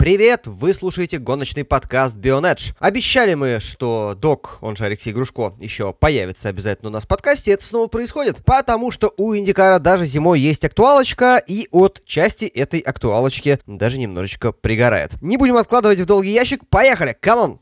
привет! Вы слушаете гоночный подкаст Bionedge. Обещали мы, что док, он же Алексей Грушко, еще появится обязательно у нас в подкасте. Это снова происходит, потому что у IndyCar а даже зимой есть актуалочка, и отчасти этой актуалочки даже немножечко пригорает. Не будем откладывать в долгий ящик, поехали! Come on!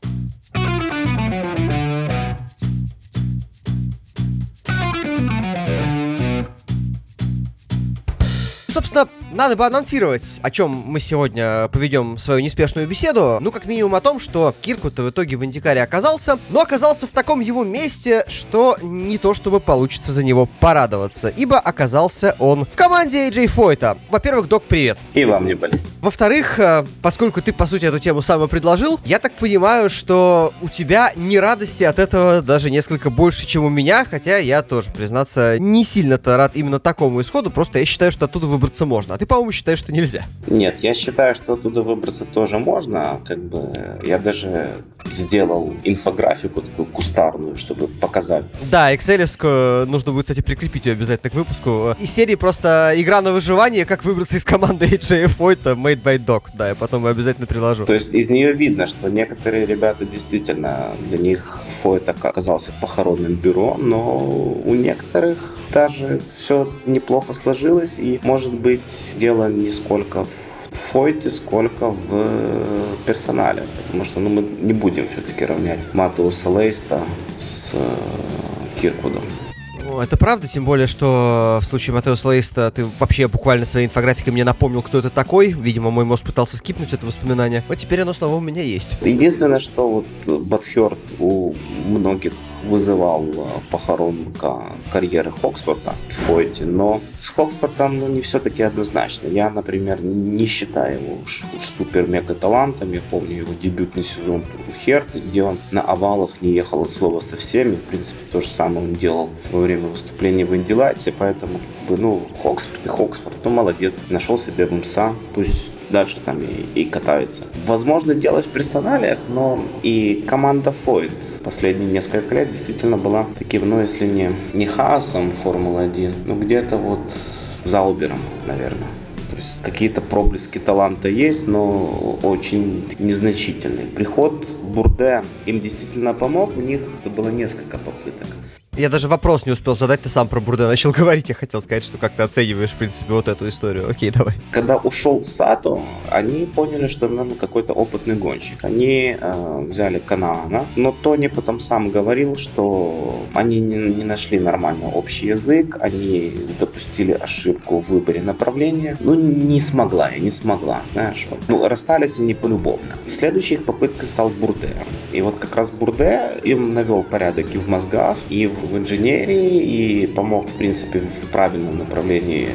собственно, надо бы анонсировать, о чем мы сегодня поведем свою неспешную беседу. Ну, как минимум о том, что Киркут в итоге в Индикаре оказался, но оказался в таком его месте, что не то чтобы получится за него порадоваться, ибо оказался он в команде AJ Фойта. Во-первых, док, привет. И вам не болеть. Во-вторых, э, поскольку ты, по сути, эту тему сам предложил, я так понимаю, что у тебя не радости от этого даже несколько больше, чем у меня, хотя я тоже, признаться, не сильно-то рад именно такому исходу, просто я считаю, что оттуда выбраться можно. А ты, по-моему, считаешь, что нельзя. Нет, я считаю, что оттуда выбраться тоже можно. Как бы я даже сделал инфографику такую кустарную, чтобы показать. Да, excel нужно будет, кстати, прикрепить ее обязательно к выпуску. Из серии просто игра на выживание, как выбраться из команды HJF это Made by Dog. Да, я потом обязательно приложу. То есть из нее видно, что некоторые ребята действительно, для них Фойт оказался похоронным бюро, но у некоторых даже все неплохо сложилось, и может быть дело не сколько в Фойте, сколько в персонале. Потому что ну, мы не будем все-таки равнять Матеуса Лейста с э, Кирквудом. Это правда, тем более, что в случае Матеуса Лейста ты вообще буквально своей инфографикой мне напомнил, кто это такой. Видимо, мой мозг пытался скипнуть это воспоминание. Но теперь оно снова у меня есть. Единственное, что вот butthurt у многих вызывал э, похоронка карьеры Хоксворта в Фойте, но с Хоксвортом ну, не все-таки однозначно. Я, например, не считаю его уж, уж супер-мега талантом. Я помню его дебютный сезон у Херты, где он на овалах не ехал от слова совсем и. В принципе, то же самое он делал во время выступления в Indy Light е, поэтому, ну, Хоксфорд и Хоксфорд, ну, молодец, нашел себе МСА, пусть дальше там и, и катаются. Возможно, делать в персоналиях, но и команда Фойд последние несколько лет действительно была таким, ну, если не, не хаосом Формулы-1, ну, где-то вот заубером, наверное. То есть какие-то проблески таланта есть, но очень незначительные. Приход Бурде им действительно помог, у них было несколько попыток. Я даже вопрос не успел задать, ты сам про Бурде начал говорить. Я хотел сказать, что как ты оцениваешь, в принципе, вот эту историю. Окей, давай. Когда ушел Сато, они поняли, что им нужен какой-то опытный гонщик. Они э, взяли Канаана, но Тони потом сам говорил, что они не, не нашли нормальный общий язык, они допустили ошибку в выборе направления. Ну, не смогла я, не смогла, знаешь. Вот. Ну, расстались они полюбовно. Следующей их попыткой стал Бурде. И вот как раз Бурде им навел порядок и в мозгах, и в в инженерии и помог, в принципе, в правильном направлении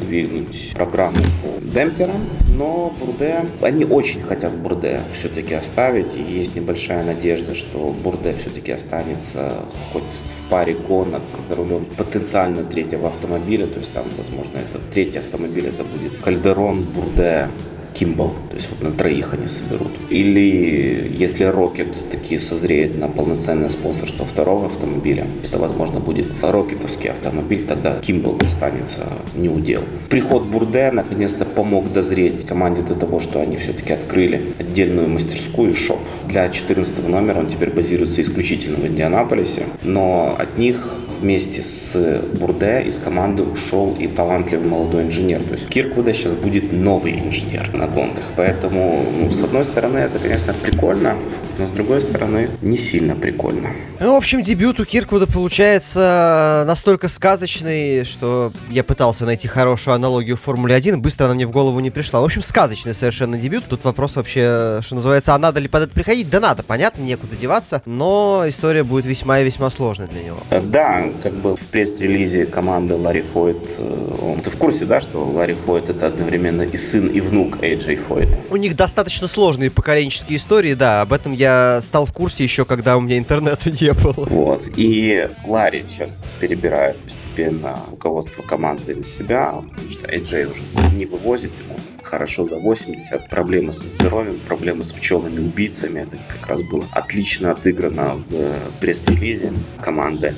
двинуть программу по демпферам. Но Бурде, они очень хотят Бурде все-таки оставить, и есть небольшая надежда, что Бурде все-таки останется хоть в паре гонок за рулем потенциально третьего автомобиля, то есть там, возможно, это третий автомобиль, это будет Кальдерон, Бурде, Кимбл, то есть вот на троих они соберут. Или если Рокет таки созреет на полноценное спонсорство второго автомобиля, это, возможно, будет рокетовский автомобиль, тогда Кимбл останется не удел. Приход Бурде наконец-то помог дозреть команде до того, что они все-таки открыли отдельную мастерскую шоп. Для 14 номера он теперь базируется исключительно в Индианаполисе, но от них вместе с Бурде из команды ушел и талантливый молодой инженер. То есть Киркуда сейчас будет новый инженер на гонках. Поэтому, ну, с одной стороны, это, конечно, прикольно, но с другой стороны, не сильно прикольно. Ну, в общем, дебют у Кирквуда получается настолько сказочный, что я пытался найти хорошую аналогию в Формуле 1, быстро она мне в голову не пришла. В общем, сказочный совершенно дебют. Тут вопрос вообще, что называется, а надо ли под это приходить? Да надо, понятно, некуда деваться, но история будет весьма и весьма сложной для него. Э, да, как бы в пресс-релизе команды Ларри Фойт, э, он, ты в курсе, да, что Ларри Фойт это одновременно и сын, и внук AJ Фойта. У них достаточно сложные поколенческие истории, да, об этом я стал в курсе еще, когда у меня интернета не было. Вот, и Ларри сейчас перебирает постепенно руководство команды на себя, потому что AJ уже не вывозит ему хорошо за 80, проблемы со здоровьем, проблемы с пчелами убийцами, это как раз было отлично отыграно в пресс-релизе команды.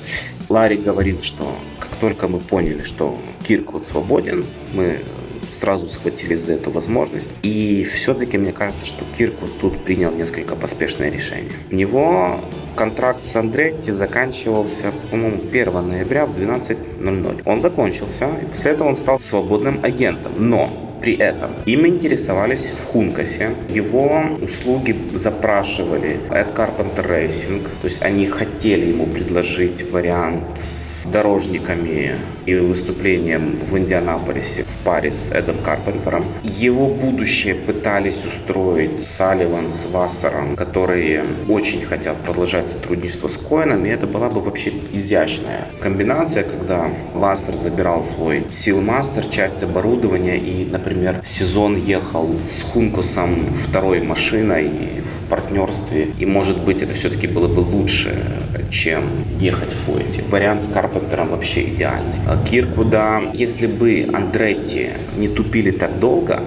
Ларри говорит, что как только мы поняли, что Кирквуд свободен, мы сразу схватились за эту возможность. И все-таки мне кажется, что Киркут тут принял несколько поспешное решение. У него контракт с Андретти заканчивался, по-моему, 1 ноября в 12.00. Он закончился, и после этого он стал свободным агентом. Но при этом им интересовались в Хункасе. Его услуги запрашивали Эд Carpenter Racing. То есть они хотели ему предложить вариант с дорожниками и выступлением в Индианаполисе в паре с Эдом Карпентером. Его будущее пытались устроить Салливан с Вассером, которые очень хотят продолжать сотрудничество с Коином, и это была бы вообще изящная комбинация, когда Вассер забирал свой Силмастер, часть оборудования и, например, сезон ехал с Хункусом второй машиной в партнерстве, и, может быть, это все-таки было бы лучше, чем ехать в Фойте. Вариант с Карпентером вообще идеальный. А Киркуда, если бы Андретти не тупили так долго,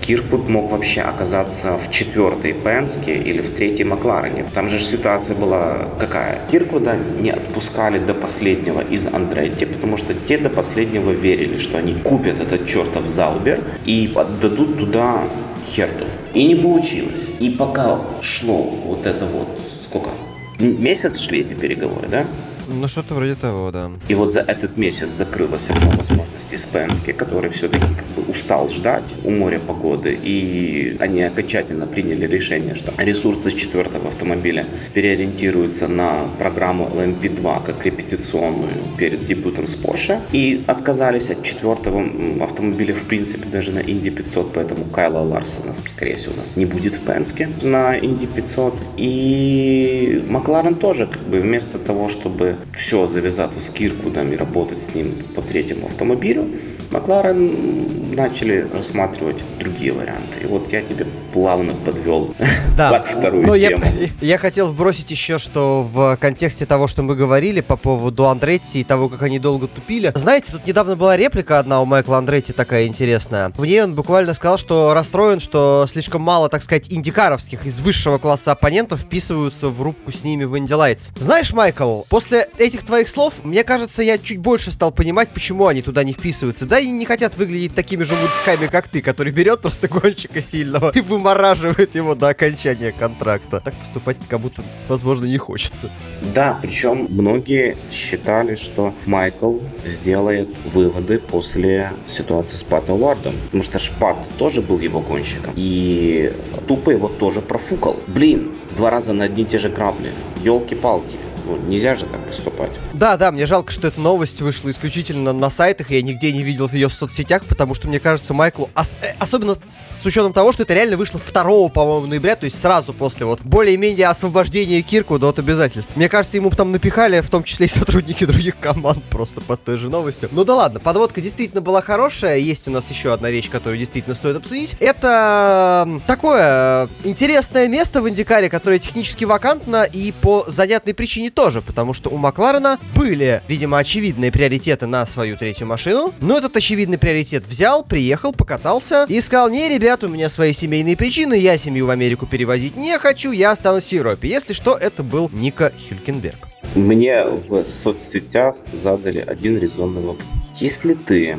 Киркут мог вообще оказаться в четвертой Пенске или в третьей Макларене. Там же ситуация была какая? Киркуда не отпускали до последнего из Андретти, потому что те до последнего верили, что они купят этот чертов Заубер и отдадут туда Херту. И не получилось. И пока шло вот это вот, сколько? Месяц шли эти переговоры, да? Ну, что-то вроде того, да. И вот за этот месяц закрылась одна возможность Испенски, который все-таки как бы устал ждать у моря погоды, и они окончательно приняли решение, что ресурсы с четвертого автомобиля переориентируются на программу LMP2 как репетиционную перед дебютом с Porsche, и отказались от четвертого автомобиля в принципе даже на Инди 500, поэтому Кайла Ларсона, скорее всего, у нас не будет в Пенске на Инди 500, и Макларен тоже как бы вместо того, чтобы все завязаться с Киркудом и работать с ним по третьему автомобилю, Макларен начали рассматривать другие варианты. И вот я тебе плавно подвел да. под вторую Но тему. Я, я хотел вбросить еще, что в контексте того, что мы говорили по поводу Андретти и того, как они долго тупили. Знаете, тут недавно была реплика одна у Майкла Андретти такая интересная. В ней он буквально сказал, что расстроен, что слишком мало, так сказать, индикаровских из высшего класса оппонентов вписываются в рубку с ними в Инди Лайтс. Знаешь, Майкл, после этих твоих слов, мне кажется, я чуть больше стал понимать, почему они туда не вписываются. Да и не хотят выглядеть такими же мудаками, как ты, который берет просто гонщика сильного и вымораживает его до окончания контракта. Так поступать кому-то, возможно, не хочется. Да, причем многие считали, что Майкл сделает выводы после ситуации с Патом Уардом. Потому что Шпат тоже был его гонщиком. И тупо его тоже профукал. Блин, два раза на одни и те же грабли. Елки-палки. Ну, нельзя же так поступать. Да, да, мне жалко, что эта новость вышла исключительно на сайтах, я нигде не видел ее в соцсетях, потому что, мне кажется, Майклу, ос- э, особенно с учетом того, что это реально вышло 2, по-моему, ноября, то есть сразу после вот более-менее освобождения Кирку от обязательств. Мне кажется, ему там напихали, в том числе и сотрудники других команд, просто под той же новостью. Ну да ладно, подводка действительно была хорошая, есть у нас еще одна вещь, которую действительно стоит обсудить. Это такое интересное место в Индикаре, которое технически вакантно и по занятной причине тоже, потому что у Макларена были, видимо, очевидные приоритеты на свою третью машину, но этот очевидный приоритет взял, приехал, покатался и сказал, не, ребят, у меня свои семейные причины, я семью в Америку перевозить не хочу, я останусь в Европе. Если что, это был Ника Хюлькенберг. Мне в соцсетях задали один резонный вопрос. Если ты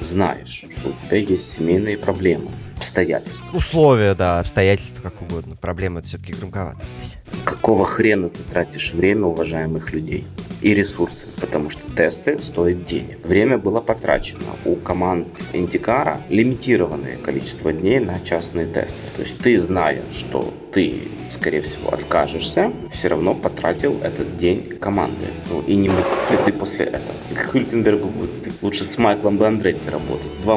знаешь, что у тебя есть семейные проблемы, обстоятельства. Условия, да, обстоятельства, как угодно. Проблема это все-таки громковато здесь. Какого хрена ты тратишь время уважаемых людей? и ресурсы, потому что тесты стоят денег. Время было потрачено. У команд Индикара лимитированное количество дней на частные тесты. То есть ты, зная, что ты, скорее всего, откажешься, все равно потратил этот день команды. Ну, и не ты после этого? К Хюлькенбергу лучше с Майклом бы Андретти работать. Два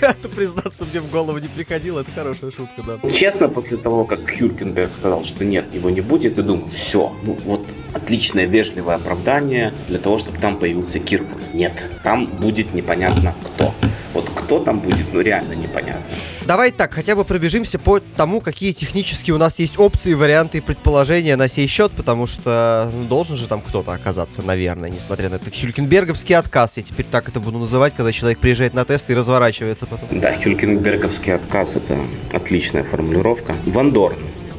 Это, признаться, мне в голову не приходило. Это хорошая шутка, да. Честно, после того, как Хюркенберг сказал, что нет, его не будет, я думаю, все, ну вот отличное вежливое оправдание для того, чтобы там появился Киркут. Нет, там будет непонятно кто. Вот кто там будет, ну реально непонятно. Давай так, хотя бы пробежимся по тому, какие технически у нас есть опции, варианты и предположения на сей счет, потому что ну, должен же там кто-то оказаться, наверное, несмотря на этот хюлькенберговский отказ. Я теперь так это буду называть, когда человек приезжает на тест и разворачивается потом. Да, хюлькенберговский отказ — это отличная формулировка. Вандорн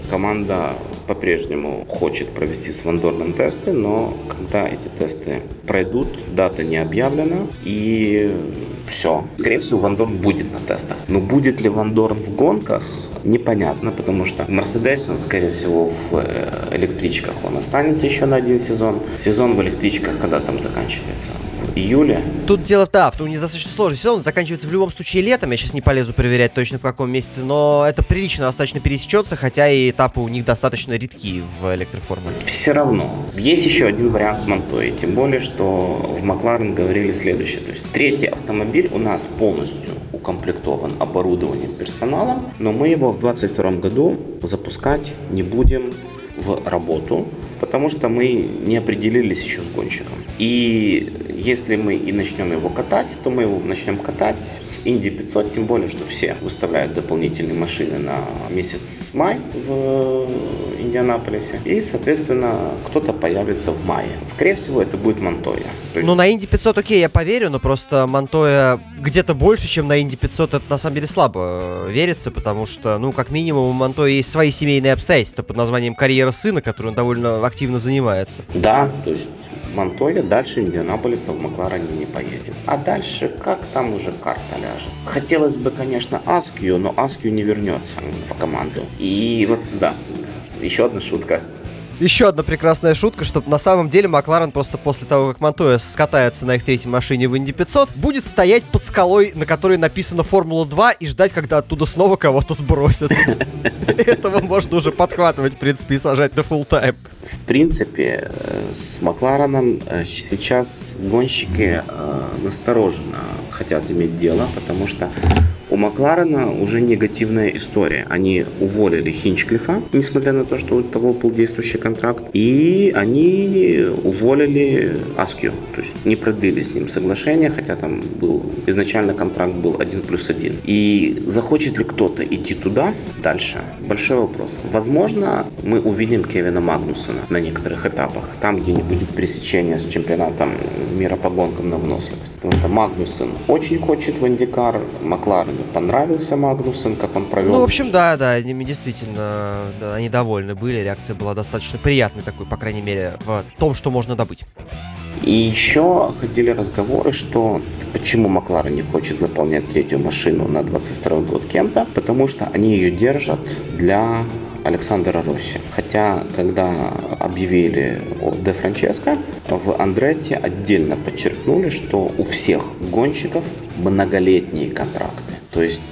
команда по-прежнему хочет провести с Вандорном тесты, но когда эти тесты пройдут, дата не объявлена, и все. Скорее всего, Вандорн будет на тестах. Но будет ли Вандорн в гонках, непонятно, потому что в Мерседесе он, скорее всего, в э, электричках он останется еще на один сезон. Сезон в электричках, когда там заканчивается? В июле. Тут дело, да, в том не достаточно сложный сезон, заканчивается в любом случае летом, я сейчас не полезу проверять точно в каком месяце, но это прилично достаточно пересечется, хотя и этапы у них достаточно редки в электроформуле. Все равно. Есть еще один вариант с Монтой, тем более, что в Макларен говорили следующее. То есть третий автомобиль у нас полностью укомплектован оборудованием, персоналом, но мы его в 2022 году запускать не будем в работу, потому что мы не определились еще с гонщиком. И если мы и начнем его катать, то мы его начнем катать с Инди 500, тем более, что все выставляют дополнительные машины на месяц май в Индианаполисе. И, соответственно, кто-то появится в мае. Скорее всего, это будет Монтоя. Есть... Ну, на Инди 500, окей, я поверю, но просто Монтоя где-то больше, чем на Инди 500, это на самом деле слабо верится, потому что, ну, как минимум, у Монтоя есть свои семейные обстоятельства под названием «Карьера сына», которой он довольно активно занимается. Да, то есть Монтоя дальше Индианаполиса в Макларене не поедет. А дальше, как там уже карта ляжет. Хотелось бы, конечно, Аскью, но Аскью не вернется в команду. И вот, да, еще одна шутка. Еще одна прекрасная шутка, что на самом деле Макларен просто после того, как Монтоя скатается на их третьей машине в Инди 500, будет стоять под скалой, на которой написано Формула 2 и ждать, когда оттуда снова кого-то сбросят. Этого можно уже подхватывать, в принципе, и сажать на full тайм. В принципе, э, с Маклареном э, сейчас гонщики э, настороженно хотят иметь дело, потому что у Макларена уже негативная история. Они уволили Хинчклифа, несмотря на то, что у того был действующий контракт, и они уволили Аскью, то есть не продлили с ним соглашение, хотя там был изначально контракт был один плюс один. И захочет ли кто-то идти туда дальше? Большой вопрос. Возможно, мы увидим Кевина Магнусона на некоторых этапах, там, где не будет пересечения с чемпионатом мира по гонкам на выносливость. Потому что Магнусон очень хочет в Индикар, Макларен понравился Магнусен, как он провел. Ну, в общем, да, да, они действительно да, они довольны были. Реакция была достаточно приятной такой, по крайней мере, в том, что можно добыть. И еще ходили разговоры, что почему Макларен не хочет заполнять третью машину на 22 год кем-то, потому что они ее держат для Александра Росси. Хотя, когда объявили о Де Франческо, в Андретте отдельно подчеркнули, что у всех гонщиков многолетние контракты. То есть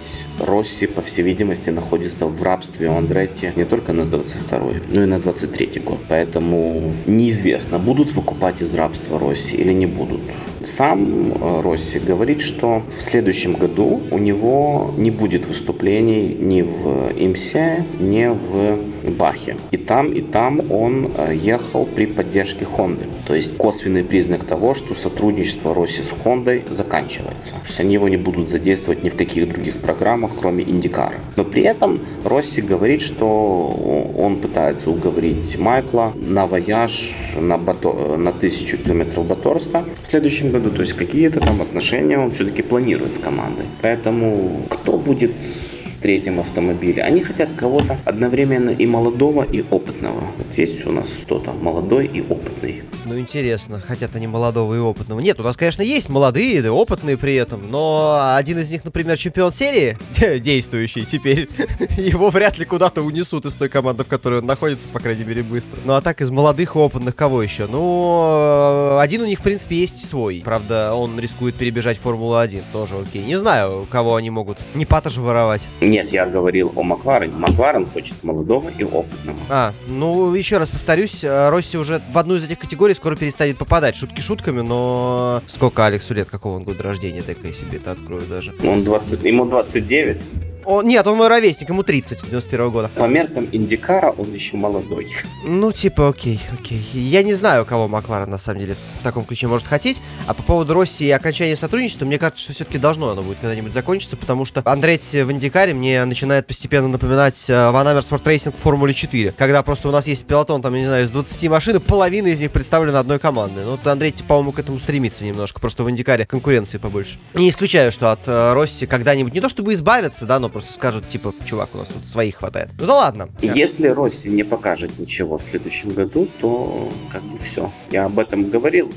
Росси, по всей видимости, находится в рабстве у Андретти не только на 22 но и на 23 год. Поэтому неизвестно, будут выкупать из рабства Росси или не будут. Сам э, Росси говорит, что в следующем году у него не будет выступлений ни в Имсе, ни в Бахе. И там, и там он э, ехал при поддержке Хонды. То есть косвенный признак того, что сотрудничество Росси с Хондой заканчивается. То есть они его не будут задействовать ни в каких других программах, кроме Индикара. Но при этом Росси говорит, что он пытается уговорить Майкла на вояж на, бато... на тысячу километров Баторста в следующем году. То есть какие-то там отношения он все-таки планирует с командой. Поэтому кто будет третьем автомобиле. Они хотят кого-то одновременно и молодого, и опытного. Вот есть у нас кто-то молодой и опытный. Ну, интересно, хотят они молодого и опытного. Нет, у нас, конечно, есть молодые и опытные при этом, но один из них, например, чемпион серии, действующий теперь, его вряд ли куда-то унесут из той команды, в которой он находится, по крайней мере, быстро. Ну, а так из молодых и опытных кого еще? Ну, один у них, в принципе, есть свой. Правда, он рискует перебежать Формулу-1, тоже окей. Не знаю, кого они могут не пата же воровать. Нет, я говорил о Макларене. Макларен хочет молодого и опытного. А, ну, еще раз повторюсь, э, Росси уже в одну из этих категорий скоро перестанет попадать. Шутки шутками, но сколько Алексу лет, какого он года рождения, дай-ка я себе это открою даже. Он 20, ему 29. Он, нет, он мой ровесник, ему 30, 91 года. По меркам IndyCar а он еще молодой. Ну, типа, окей, окей. Я не знаю, кого Макларен на самом деле в таком ключе может хотеть. А по поводу Росси и окончания сотрудничества, мне кажется, что все-таки должно оно будет когда-нибудь закончиться, потому что Андретти в IndyCar е мне начинает постепенно напоминать Van Amersfoort Racing в Формуле 4. Когда просто у нас есть пелотон, там, не знаю, из 20 машин, и половина из них представлена одной командой. Ну, вот Андретти, по-моему, к этому стремится немножко. Просто в IndyCar е конкуренции побольше. Не исключаю, что от э, Росси когда-нибудь не то чтобы избавиться, да, но просто скажут, типа, чувак, у нас тут своих хватает. Ну да ладно. Если Росси не покажет ничего в следующем году, то как бы все. Я об этом говорил.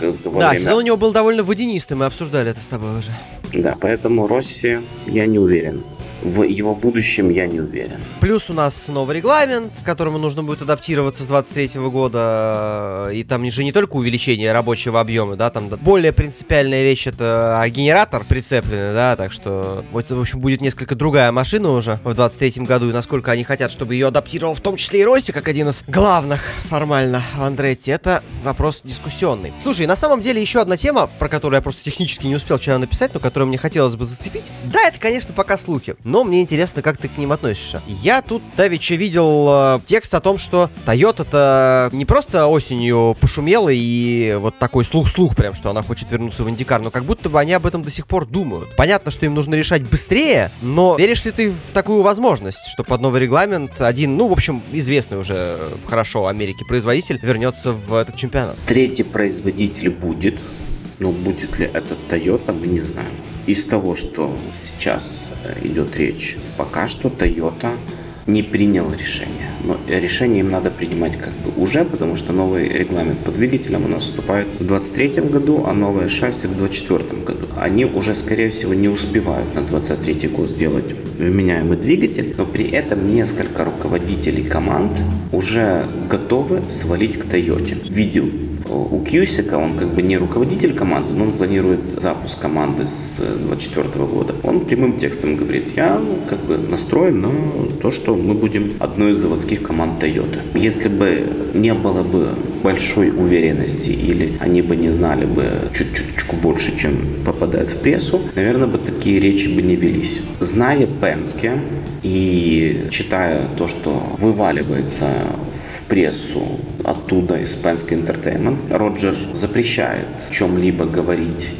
Да, время... сезон у него был довольно водянистый, мы обсуждали это с тобой уже. Да, поэтому Росси я не уверен в его будущем я не уверен. Плюс у нас новый регламент, к которому нужно будет адаптироваться с 23 года. И там же не только увеличение рабочего объема, да, там более принципиальная вещь это генератор прицепленный, да, так что вот, в общем, будет несколько другая машина уже в 23 году. И насколько они хотят, чтобы ее адаптировал в том числе и Росси, как один из главных формально в Андретте, это вопрос дискуссионный. Слушай, на самом деле еще одна тема, про которую я просто технически не успел вчера написать, но которую мне хотелось бы зацепить. Да, это, конечно, пока слухи но мне интересно, как ты к ним относишься. Я тут давеча видел э, текст о том, что Toyota-то не просто осенью пошумела и вот такой слух-слух прям, что она хочет вернуться в Индикар, но как будто бы они об этом до сих пор думают. Понятно, что им нужно решать быстрее, но веришь ли ты в такую возможность, что под новый регламент один, ну, в общем, известный уже хорошо Америке производитель вернется в этот чемпионат? Третий производитель будет, но будет ли это Toyota, мы не знаем из того, что сейчас э, идет речь, пока что Toyota не принял решение. Но решение им надо принимать как бы уже, потому что новый регламент по двигателям у нас вступает в 2023 году, а новое шасси в 2024 году. Они уже, скорее всего, не успевают на 2023 год сделать вменяемый двигатель, но при этом несколько руководителей команд уже готовы свалить к Toyota. Видел у Кьюсика, он как бы не руководитель команды, но он планирует запуск команды с 2024 года. Он прямым текстом говорит, я ну, как бы настроен на то, что мы будем одной из заводских команд Toyota. Если бы не было бы большой уверенности или они бы не знали бы чуть-чуточку больше, чем попадает в прессу, наверное, бы такие речи бы не велись. Зная Пенске и читая то, что вываливается в прессу оттуда из Penske Entertainment, Роджер запрещает в чем-либо говорить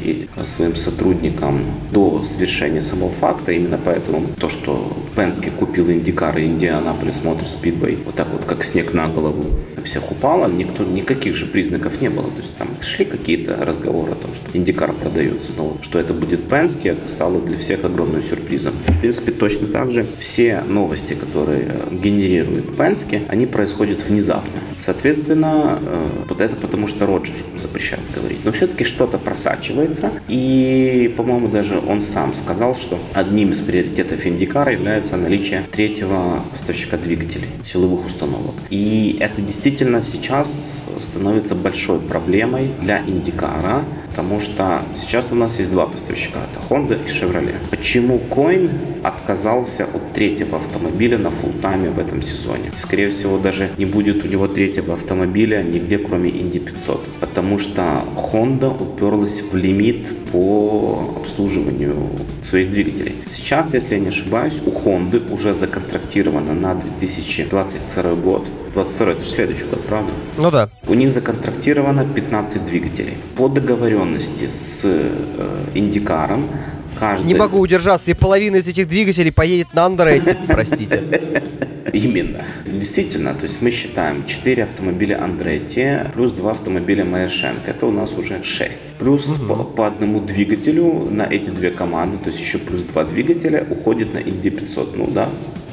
своим сотрудникам до совершения самого факта. Именно поэтому то, что Пенске купил Индикар и Индианаполис Мотор Спидвей, вот так вот, как снег на голову, всех упало, никто, никаких же признаков не было. То есть там шли какие-то разговоры о том, что Индикар продается, но что это будет Пенске, стало для всех огромным сюрпризом. В принципе, точно так же все новости, которые генерирует Пенске, они происходят внезапно. Соответственно, э, вот это потому что Роджер запрещает говорить. Но все-таки что-то просачивается. И, по-моему, даже он сам сказал, что одним из приоритетов Индикара является наличие третьего поставщика двигателей, силовых установок. И это действительно сейчас становится большой проблемой для Индикара, потому что сейчас у нас есть два поставщика, это Honda и Chevrolet. Почему Coin отказался от третьего автомобиля на фултайме в этом сезоне? Скорее всего, даже не будет у него третьего автомобиля нигде, кроме Indy 500, потому что Honda уперлась в лимит по обслуживанию своих двигателей. Сейчас, если я не ошибаюсь, у Honda уже законтрактировано на 2022 год 22 это же следующий год, правда? Ну да. У них законтрактировано 15 двигателей. По договоренности с э, Индикаром каждый... Не могу удержаться, и половина из этих двигателей поедет на Андроид, простите. Именно. Действительно, то есть мы считаем 4 автомобиля Андретти плюс 2 автомобиля Майершенко. Это у нас уже 6. Плюс угу. по, по одному двигателю на эти две команды, то есть еще плюс 2 двигателя уходит на Инди 500. Ну да,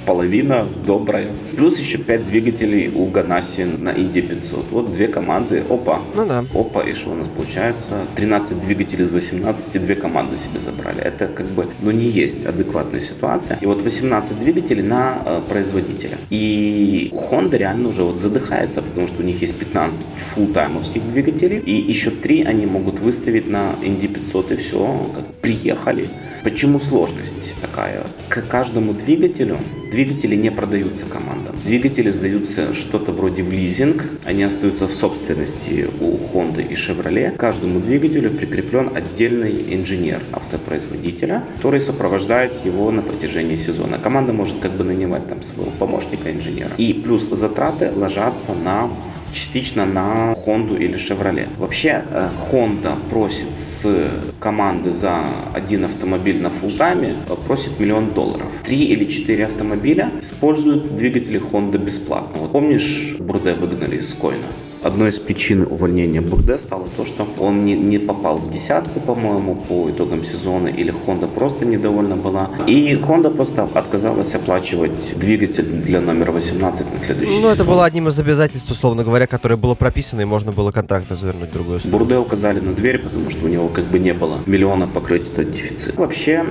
половина добрая. Плюс еще 5 двигателей у Ганаси на Инди 500. Вот две команды. Опа. Ну да. Опа, и что у нас получается? 13 двигателей из 18, две команды себе забрали. Это как бы, ну не есть адекватная ситуация. И вот 18 двигателей на э, производителя. И Honda реально уже вот задыхается, потому что у них есть 15 фултаймовских двигателей. И еще 3 они могут выставить на Инди 500 и все, как приехали. Почему сложность такая? К каждому двигателю Двигатели не продаются командам. Двигатели сдаются что-то вроде в лизинг. Они остаются в собственности у Honda и Chevrolet. К каждому двигателю прикреплен отдельный инженер автопроизводителя, который сопровождает его на протяжении сезона. Команда может как бы нанимать там своего помощника инженера. И плюс затраты ложатся на частично на Honda или Chevrolet. Вообще э, Honda просит с команды за один автомобиль на фултайме э, просит миллион долларов. Три или четыре автомобиля используют двигатели Honda бесплатно. Вот помнишь, Бурде выгнали из Койна? Одной из причин увольнения Бурде стало то, что он не, не попал в десятку, по-моему, по итогам сезона, или Honda просто недовольна была. И Honda просто отказалась оплачивать двигатель для номера 18 на следующий Ну, сезон. это было одним из обязательств, условно говоря, которое было прописано, и можно было контракт завернуть в другую сторону. Бурде указали на дверь, потому что у него как бы не было миллиона покрыть этот дефицит. Вообще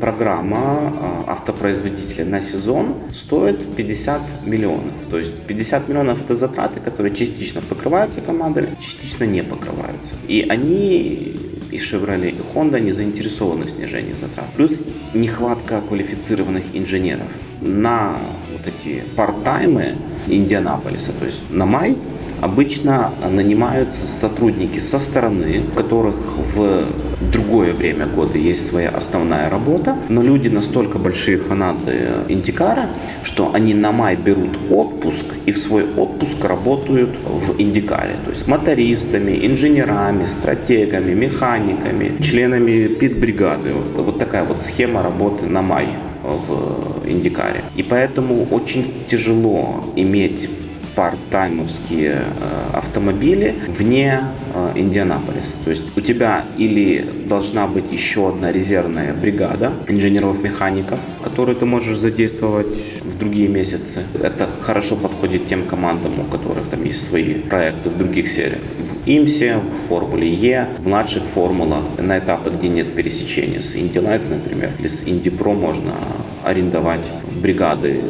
программа а, автопроизводителя на сезон стоит 50 миллионов. То есть 50 миллионов это затраты, которые частично покрываются командами, частично не покрываются. И они и Chevrolet, и Honda не заинтересованы в снижении затрат. Плюс нехватка квалифицированных инженеров. На вот эти парт-таймы Индианаполиса, то есть на май, обычно нанимаются сотрудники со стороны, у которых в другое время года есть своя основная работа, но люди настолько большие фанаты Индикара, что они на май берут отпуск и в свой отпуск работают в Индикаре, то есть мотористами, инженерами, стратегами, механиками, членами пит-бригады. Вот, такая вот схема работы на май в Индикаре. И поэтому очень тяжело иметь парт-таймовские э, автомобили вне э, Индианаполиса. То есть у тебя или должна быть еще одна резервная бригада инженеров-механиков, которую ты можешь задействовать в другие месяцы. Это хорошо подходит тем командам, у которых там есть свои проекты в других сериях. В ИМСе, в Формуле Е, в младших формулах, на этапы, где нет пересечения с Lights, например, или с Indy Pro можно арендовать бригады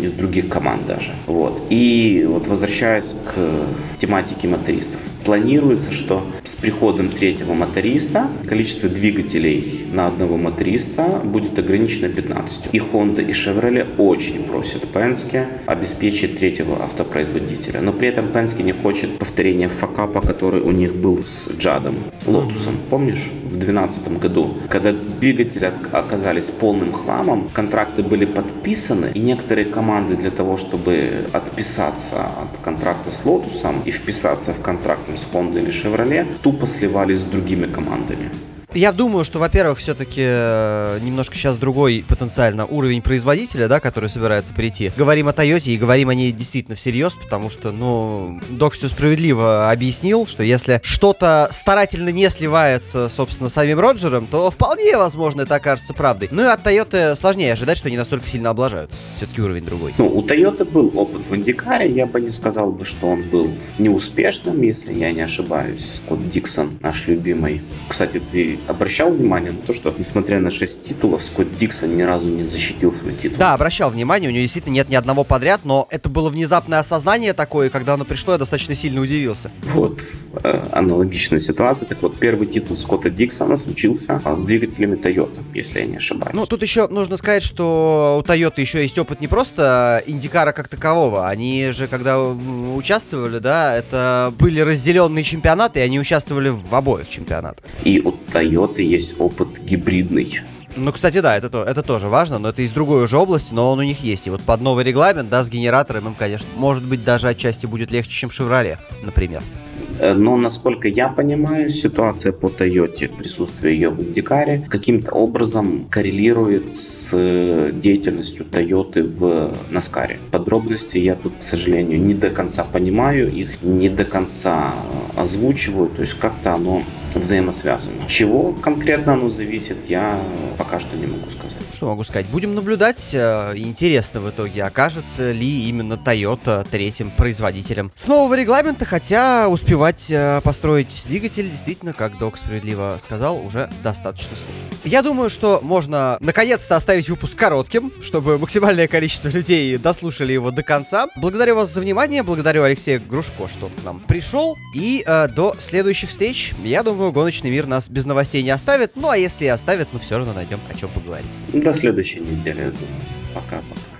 из других команд даже. Вот. И вот возвращаясь к тематике мотористов. Планируется, что с приходом третьего моториста количество двигателей на одного моториста будет ограничено 15. И Honda, и Chevrolet очень просят Penske обеспечить третьего автопроизводителя. Но при этом Penske не хочет повторения факапа, который у них был с Джадом, Лотусом. Помнишь, в 2012 году, когда двигатели оказались полным хламом, контракты были подписаны, и некоторые команды для того, чтобы отписаться от контракта с Лотусом и вписаться в контракт с Honda или Chevrolet, тупо сливались с другими командами. Я думаю, что, во-первых, все-таки э, немножко сейчас другой потенциально уровень производителя, да, который собирается прийти. Говорим о Тойоте и говорим о ней действительно всерьез, потому что, ну, док все справедливо объяснил, что если что-то старательно не сливается, собственно, с самим Роджером, то вполне возможно это окажется правдой. Ну и от Тойоты сложнее ожидать, что они настолько сильно облажаются. Все-таки уровень другой. Ну, у Тойоты был опыт в Индикаре, я бы не сказал бы, что он был неуспешным, если я не ошибаюсь. Скотт Диксон, наш любимый. Кстати, ты обращал внимание на то, что, несмотря на 6 титулов, Скотт Диксон ни разу не защитил свой титул? Да, обращал внимание, у него действительно нет ни одного подряд, но это было внезапное осознание такое, и когда оно пришло, я достаточно сильно удивился. Вот э, аналогичная ситуация. Так вот, первый титул Скотта Диксона случился а, с двигателями Toyota, если я не ошибаюсь. Ну, тут еще нужно сказать, что у Toyota еще есть опыт не просто Индикара как такового. Они же, когда участвовали, да, это были разделенные чемпионаты, и они участвовали в обоих чемпионатах. И у Toyota есть опыт гибридный. Ну, кстати, да, это, то- это тоже важно, но это из другой уже области, но он у них есть. И вот под новый регламент, да, с генератором им, конечно, может быть, даже отчасти будет легче, чем Шевроле, например. Э, Но, насколько я понимаю, ситуация по Тойоте, присутствие ее в Индикаре, каким-то образом коррелирует с э, деятельностью Тойоты в Наскаре. Подробности я тут, к сожалению, не до конца понимаю, их не до конца э, озвучиваю, то есть как-то оно взаимосвязано. Чего конкретно оно зависит, я пока что не могу сказать. Что могу сказать? Будем наблюдать. э, Интересно в итоге, окажется ли именно Toyota третьим производителем с нового регламента, хотя успевать э, построить двигатель действительно, как Док справедливо сказал, уже достаточно сложно. Я думаю, что можно наконец-то оставить выпуск коротким, чтобы максимальное количество людей дослушали его до конца. Благодарю вас за внимание, благодарю Алексея Грушко, что к нам пришел. И э, до следующих встреч. Я думаю, гоночный мир нас без новостей не оставит. Ну а если и оставит, мы все равно найдем о чем поговорить. До следующей недели, я думаю. Пока-пока.